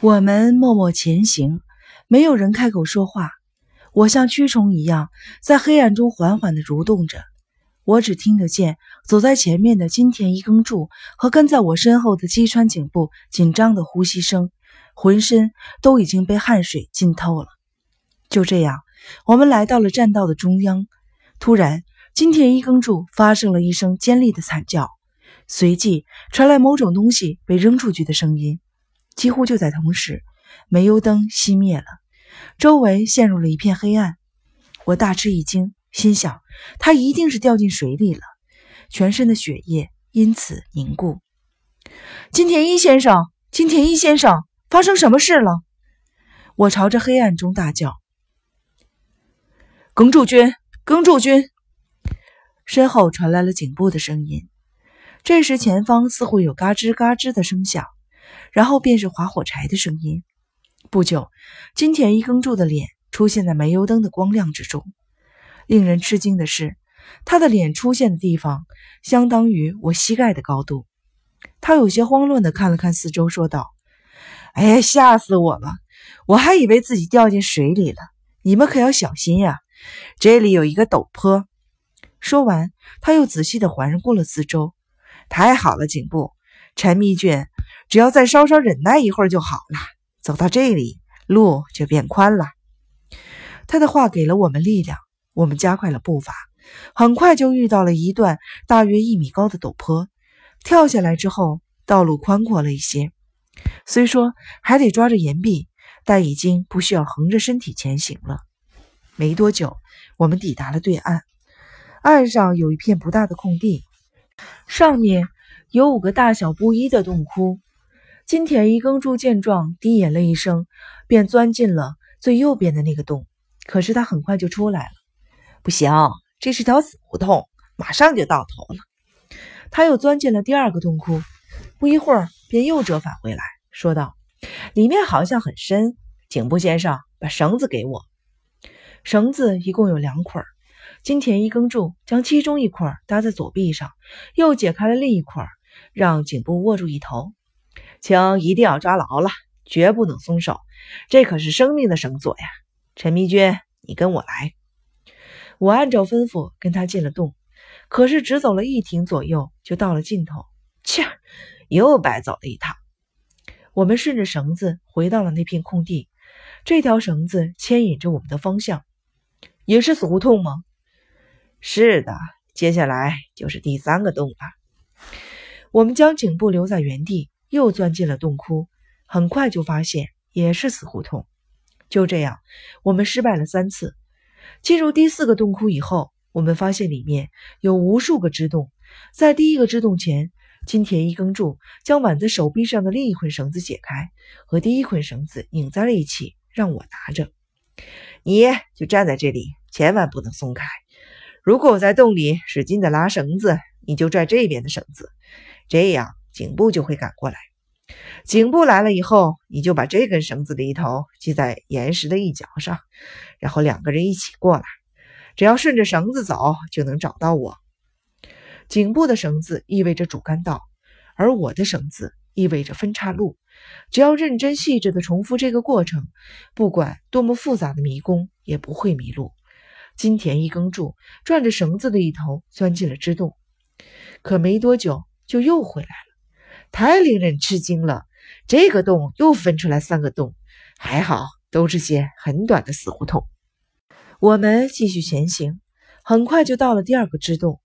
我们默默前行，没有人开口说话。我像蛆虫一样在黑暗中缓缓地蠕动着，我只听得见走在前面的金田一耕助和跟在我身后的击川警部紧张的呼吸声，浑身都已经被汗水浸透了。就这样，我们来到了栈道的中央。突然，金田一耕助发生了一声尖利的惨叫，随即传来某种东西被扔出去的声音。几乎就在同时，煤油灯熄灭了，周围陷入了一片黑暗。我大吃一惊，心想他一定是掉进水里了，全身的血液因此凝固。金田一先生，金田一先生，发生什么事了？我朝着黑暗中大叫。耕助君，耕助君！身后传来了警部的声音。这时，前方似乎有嘎吱嘎吱的声响。然后便是划火柴的声音。不久，金田一耕助的脸出现在煤油灯的光亮之中。令人吃惊的是，他的脸出现的地方相当于我膝盖的高度。他有些慌乱地看了看四周，说道：“哎呀，吓死我了！我还以为自己掉进水里了。你们可要小心呀，这里有一个陡坡。”说完，他又仔细地环顾了四周。太好了，警部，陈密卷。只要再稍稍忍耐一会儿就好了。走到这里，路就变宽了。他的话给了我们力量，我们加快了步伐，很快就遇到了一段大约一米高的陡坡。跳下来之后，道路宽阔了一些，虽说还得抓着岩壁，但已经不需要横着身体前行了。没多久，我们抵达了对岸。岸上有一片不大的空地，上面有五个大小不一的洞窟。金田一耕助见状，低吟了一声，便钻进了最右边的那个洞。可是他很快就出来了。不行，这是条死胡同，马上就到头了。他又钻进了第二个洞窟，不一会儿便又折返回来，说道：“里面好像很深，警部先生，把绳子给我。”绳子一共有两捆。金田一耕助将其中一捆搭在左臂上，又解开了另一捆，让警部握住一头。请一定要抓牢了，绝不能松手。这可是生命的绳索呀！陈迷君，你跟我来。我按照吩咐跟他进了洞，可是只走了一挺左右，就到了尽头。切，又白走了一趟。我们顺着绳子回到了那片空地，这条绳子牵引着我们的方向。也是死胡同吗？是的，接下来就是第三个洞了。我们将颈部留在原地。又钻进了洞窟，很快就发现也是死胡同。就这样，我们失败了三次。进入第四个洞窟以后，我们发现里面有无数个支洞。在第一个支洞前，金田一耕助将挽在手臂上的另一捆绳子解开，和第一捆绳子拧在了一起，让我拿着。你就站在这里，千万不能松开。如果我在洞里使劲的拉绳子，你就拽这边的绳子，这样。颈部就会赶过来，颈部来了以后，你就把这根绳子的一头系在岩石的一角上，然后两个人一起过来，只要顺着绳子走，就能找到我。颈部的绳子意味着主干道，而我的绳子意味着分岔路。只要认真细致地重复这个过程，不管多么复杂的迷宫，也不会迷路。金田一耕助转着绳子的一头钻进了支洞，可没多久就又回来了。太令人吃惊了！这个洞又分出来三个洞，还好都是些很短的死胡同。我们继续前行，很快就到了第二个支洞。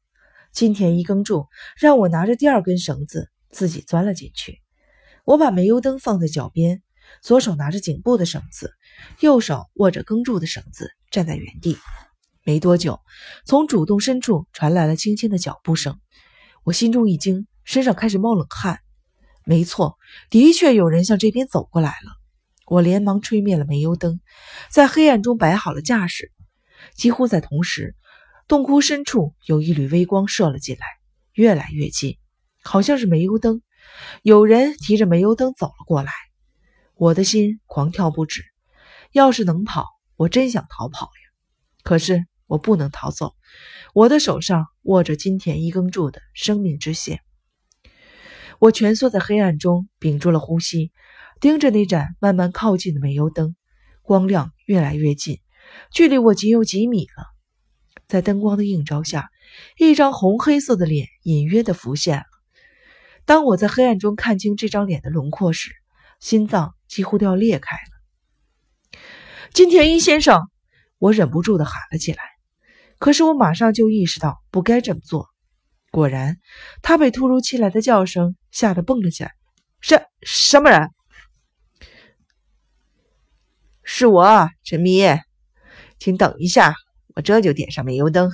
金田一耕助让我拿着第二根绳子，自己钻了进去。我把煤油灯放在脚边，左手拿着颈部的绳子，右手握着耕助的绳子，站在原地。没多久，从主洞深处传来了轻轻的脚步声，我心中一惊，身上开始冒冷汗。没错，的确有人向这边走过来了。我连忙吹灭了煤油灯，在黑暗中摆好了架势。几乎在同时，洞窟深处有一缕微光射了进来，越来越近，好像是煤油灯。有人提着煤油灯走了过来，我的心狂跳不止。要是能跑，我真想逃跑呀！可是我不能逃走，我的手上握着金田一耕助的生命之线。我蜷缩在黑暗中，屏住了呼吸，盯着那盏慢慢靠近的煤油灯，光亮越来越近，距离我仅有几米了。在灯光的映照下，一张红黑色的脸隐约的浮现了。当我在黑暗中看清这张脸的轮廓时，心脏几乎都要裂开了。金田一先生，我忍不住的喊了起来。可是我马上就意识到不该这么做。果然，他被突如其来的叫声吓得蹦了起来。什什么人？是我，陈密，请等一下。我这就点上煤油灯。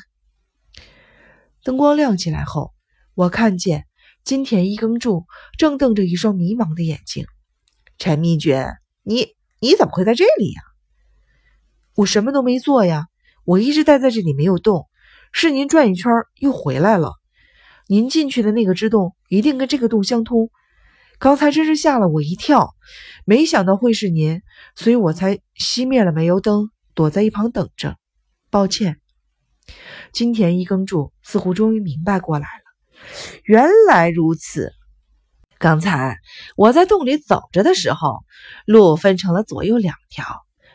灯光亮起来后，我看见金田一耕助正瞪着一双迷茫的眼睛。陈秘娟，你你怎么会在这里呀？我什么都没做呀，我一直待在这里没有动。是您转一圈又回来了。您进去的那个支洞一定跟这个洞相通。刚才真是吓了我一跳，没想到会是您，所以我才熄灭了煤油灯，躲在一旁等着。抱歉，金田一耕助似乎终于明白过来了。原来如此，刚才我在洞里走着的时候，路分成了左右两条，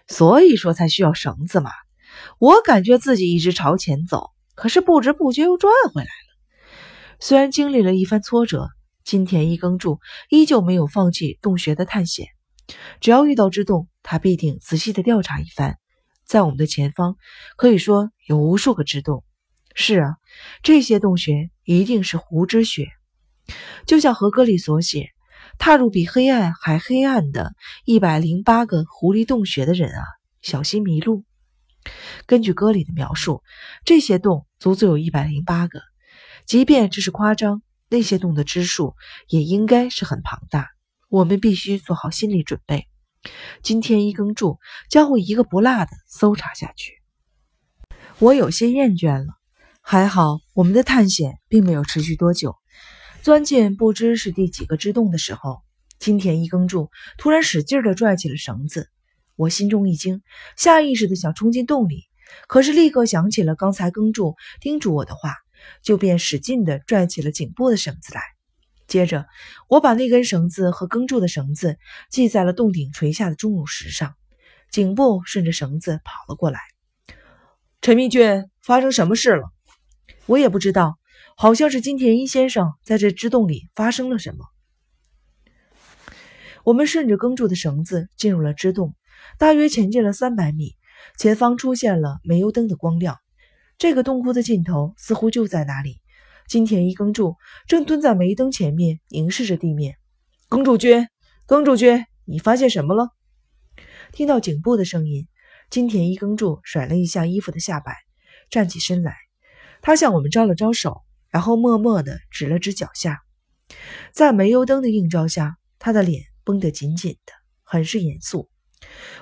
所以说才需要绳子嘛。我感觉自己一直朝前走，可是不知不觉又转回来了。虽然经历了一番挫折，金田一耕助依旧没有放弃洞穴的探险。只要遇到之洞，他必定仔细的调查一番。在我们的前方，可以说有无数个支洞。是啊，这些洞穴一定是湖之穴。就像和歌里所写：“踏入比黑暗还黑暗的一百零八个狐狸洞穴的人啊，小心迷路。”根据歌里的描述，这些洞足足有一百零八个。即便这是夸张，那些洞的支数也应该是很庞大。我们必须做好心理准备。金田一耕助将会一个不落的搜查下去。我有些厌倦了，还好我们的探险并没有持续多久。钻进不知是第几个支洞的时候，金田一耕助突然使劲地拽起了绳子。我心中一惊，下意识地想冲进洞里，可是立刻想起了刚才耕助叮嘱我的话，就便使劲地拽起了颈部的绳子来。接着，我把那根绳子和耕助的绳子系在了洞顶垂下的钟乳石上，颈部顺着绳子跑了过来。陈明俊，发生什么事了？我也不知道，好像是金田一先生在这支洞里发生了什么。我们顺着耕助的绳子进入了支洞，大约前进了三百米，前方出现了煤油灯的光亮。这个洞窟的尽头似乎就在那里。金田一耕助正蹲在煤灯前面，凝视着地面。耕助君，耕助君，你发现什么了？听到颈部的声音，金田一耕助甩了一下衣服的下摆，站起身来。他向我们招了招手，然后默默地指了指脚下。在煤油灯的映照下，他的脸绷得紧紧的，很是严肃。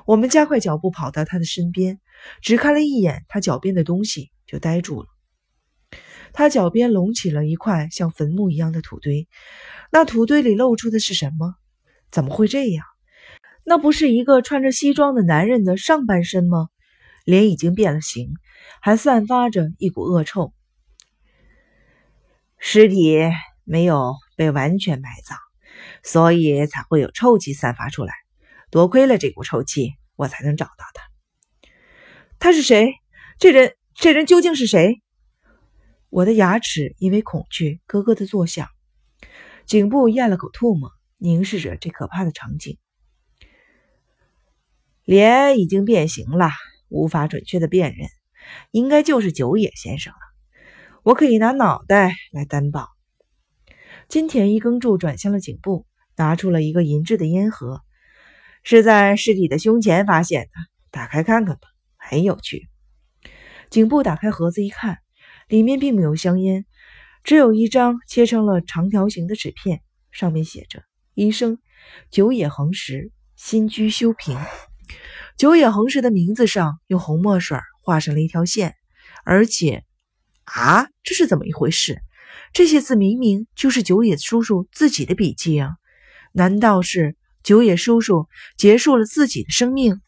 我们加快脚步跑到他的身边，只看了一眼他脚边的东西，就呆住了。他脚边隆起了一块像坟墓一样的土堆，那土堆里露出的是什么？怎么会这样？那不是一个穿着西装的男人的上半身吗？脸已经变了形，还散发着一股恶臭。尸体没有被完全埋葬，所以才会有臭气散发出来。多亏了这股臭气，我才能找到他。他是谁？这人，这人究竟是谁？我的牙齿因为恐惧咯咯的作响，颈部咽了口唾沫，凝视着这可怕的场景。脸已经变形了，无法准确的辨认，应该就是九野先生了。我可以拿脑袋来担保。金田一耕助转向了颈部，拿出了一个银质的烟盒，是在尸体的胸前发现的。打开看看吧，很有趣。颈部打开盒子一看。里面并没有香烟，只有一张切成了长条形的纸片，上面写着“医生久野恒实，新居修平”。久野恒实的名字上用红墨水画上了一条线，而且，啊，这是怎么一回事？这些字明明就是久野叔叔自己的笔迹啊！难道是久野叔叔结束了自己的生命？